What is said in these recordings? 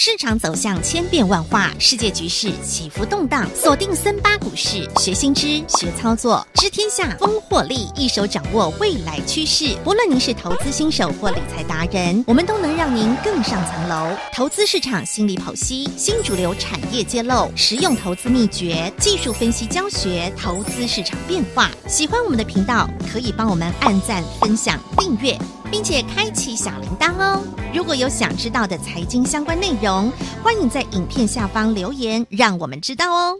市场走向千变万化，世界局势起伏动荡，锁定森巴股市，学新知，学操作，知天下，风获利，一手掌握未来趋势。不论您是投资新手或理财达人，我们都能让您更上层楼。投资市场心理剖析，新主流产业揭露，实用投资秘诀，技术分析教学，投资市场变化。喜欢我们的频道，可以帮我们按赞、分享、订阅。并且开启小铃铛哦！如果有想知道的财经相关内容，欢迎在影片下方留言，让我们知道哦。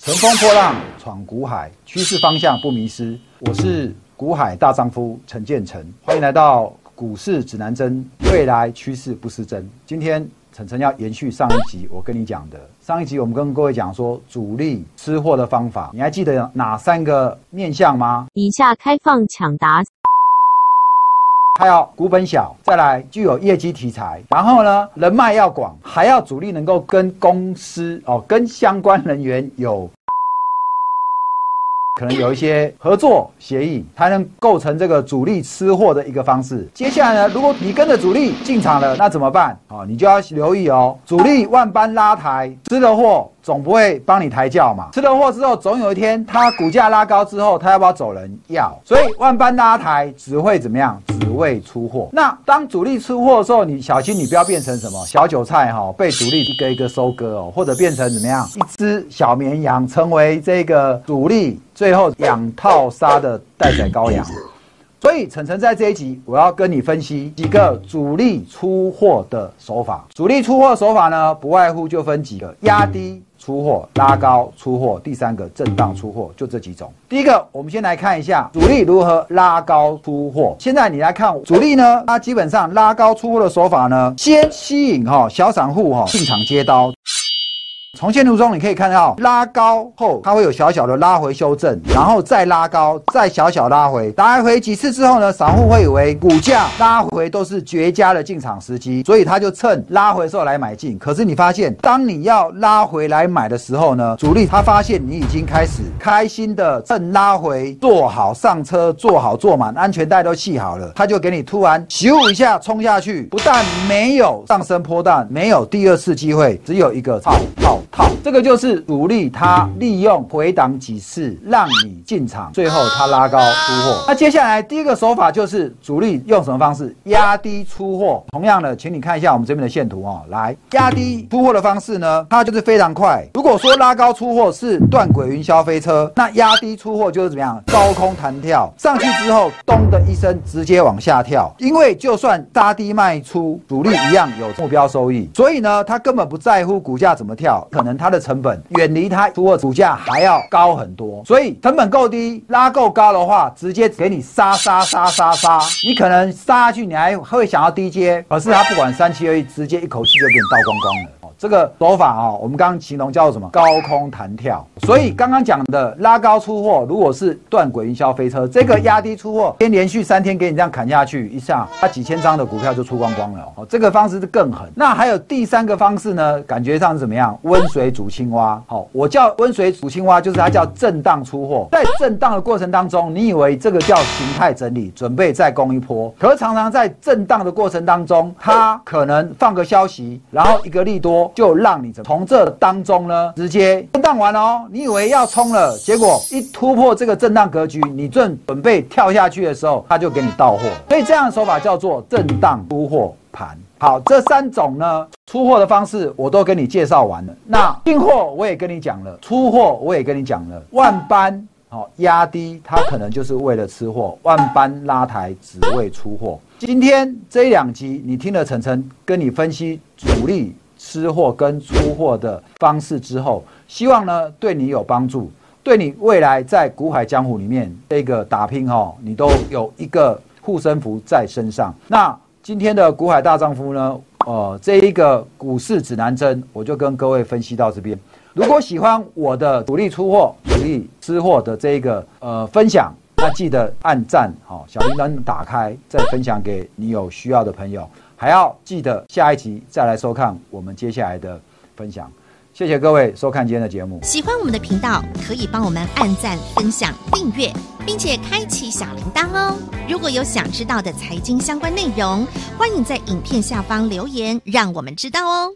乘风破浪闯股海，趋势方向不迷失。我是股海大丈夫陈建成，欢迎来到股市指南针，未来趋势不失真。今天陈晨要延续上一集我跟你讲的，上一集我们跟各位讲说主力吃货的方法，你还记得哪三个面向吗？以下开放抢答。它要股本小，再来具有业绩题材，然后呢人脉要广，还要主力能够跟公司哦跟相关人员有可能有一些合作协议，才能构成这个主力吃货的一个方式。接下来呢，如果你跟着主力进场了，那怎么办？哦，你就要留意哦，主力万般拉抬，吃的货。总不会帮你抬轿嘛？吃了货之后，总有一天它股价拉高之后，它要不要走人？要。所以万般拉抬只会怎么样？只会出货。那当主力出货的时候，你小心你不要变成什么小韭菜哈，被主力一个一个收割哦，或者变成怎么样？一只小绵羊成为这个主力最后养套杀的待宰羔羊。所以，晨晨在这一集，我要跟你分析几个主力出货的手法。主力出货手法呢，不外乎就分几个：压低出货、拉高出货，第三个震荡出货，就这几种。第一个，我们先来看一下主力如何拉高出货。现在你来看主力呢，它基本上拉高出货的手法呢，先吸引哈小散户哈进场接刀。从线图中你可以看到，拉高后它会有小小的拉回修正，然后再拉高，再小小拉回，来回几次之后呢，散户会以为股价拉回都是绝佳的进场时机，所以他就趁拉回时候来买进。可是你发现，当你要拉回来买的时候呢，主力他发现你已经开始开心的趁拉回坐好上车，坐好坐满，安全带都系好了，他就给你突然咻一下冲下去，不但没有上升波段，没有第二次机会，只有一个套套。套，这个就是主力，他利用回档几次让你进场，最后他拉高出货。那接下来第一个手法就是主力用什么方式压低出货？同样的，请你看一下我们这边的线图哦。来，压低出货的方式呢，它就是非常快。如果说拉高出货是断轨云霄飞车，那压低出货就是怎么样？高空弹跳上去之后，咚的一声直接往下跳。因为就算杀低卖出，主力一样有目标收益，所以呢，他根本不在乎股价怎么跳。可能它的成本远离它出货股价还要高很多，所以成本够低，拉够高的话，直接给你杀杀杀杀杀，你可能杀去，你还会想要低接，可是它不管三七二一，直接一口气就给你倒光光了。这个手法啊，我们刚刚形容叫做什么？高空弹跳。所以刚刚讲的拉高出货，如果是断轨营销飞车，这个压低出货，先连续三天给你这样砍下去，一下它几千张的股票就出光光了。哦，这个方式是更狠。那还有第三个方式呢？感觉上是怎么样？温水煮青蛙。好，我叫温水煮青蛙，就是它叫震荡出货。在震荡的过程当中，你以为这个叫形态整理，准备再攻一波，可是常常在震荡的过程当中，它可能放个消息，然后一个利多。就让你从这当中呢，直接震荡完哦。你以为要冲了，结果一突破这个震荡格局，你正准备跳下去的时候，他就给你到货。所以这样的手法叫做震荡出货盘。好，这三种呢出货的方式我都跟你介绍完了。那进货我也跟你讲了，出货我也跟你讲了。万般好压低，它可能就是为了吃货；万般拉抬，只为出货。今天这两集你听了晨晨跟你分析主力。吃货跟出货的方式之后，希望呢对你有帮助，对你未来在股海江湖里面这个打拼哈，你都有一个护身符在身上。那今天的股海大丈夫呢，呃，这一个股市指南针，我就跟各位分析到这边。如果喜欢我的主力出货、主力吃货的这一个呃分享，那记得按赞好，小铃铛打开，再分享给你有需要的朋友。还要记得下一集再来收看我们接下来的分享。谢谢各位收看今天的节目。喜欢我们的频道，可以帮我们按赞、分享、订阅，并且开启小铃铛哦。如果有想知道的财经相关内容，欢迎在影片下方留言，让我们知道哦。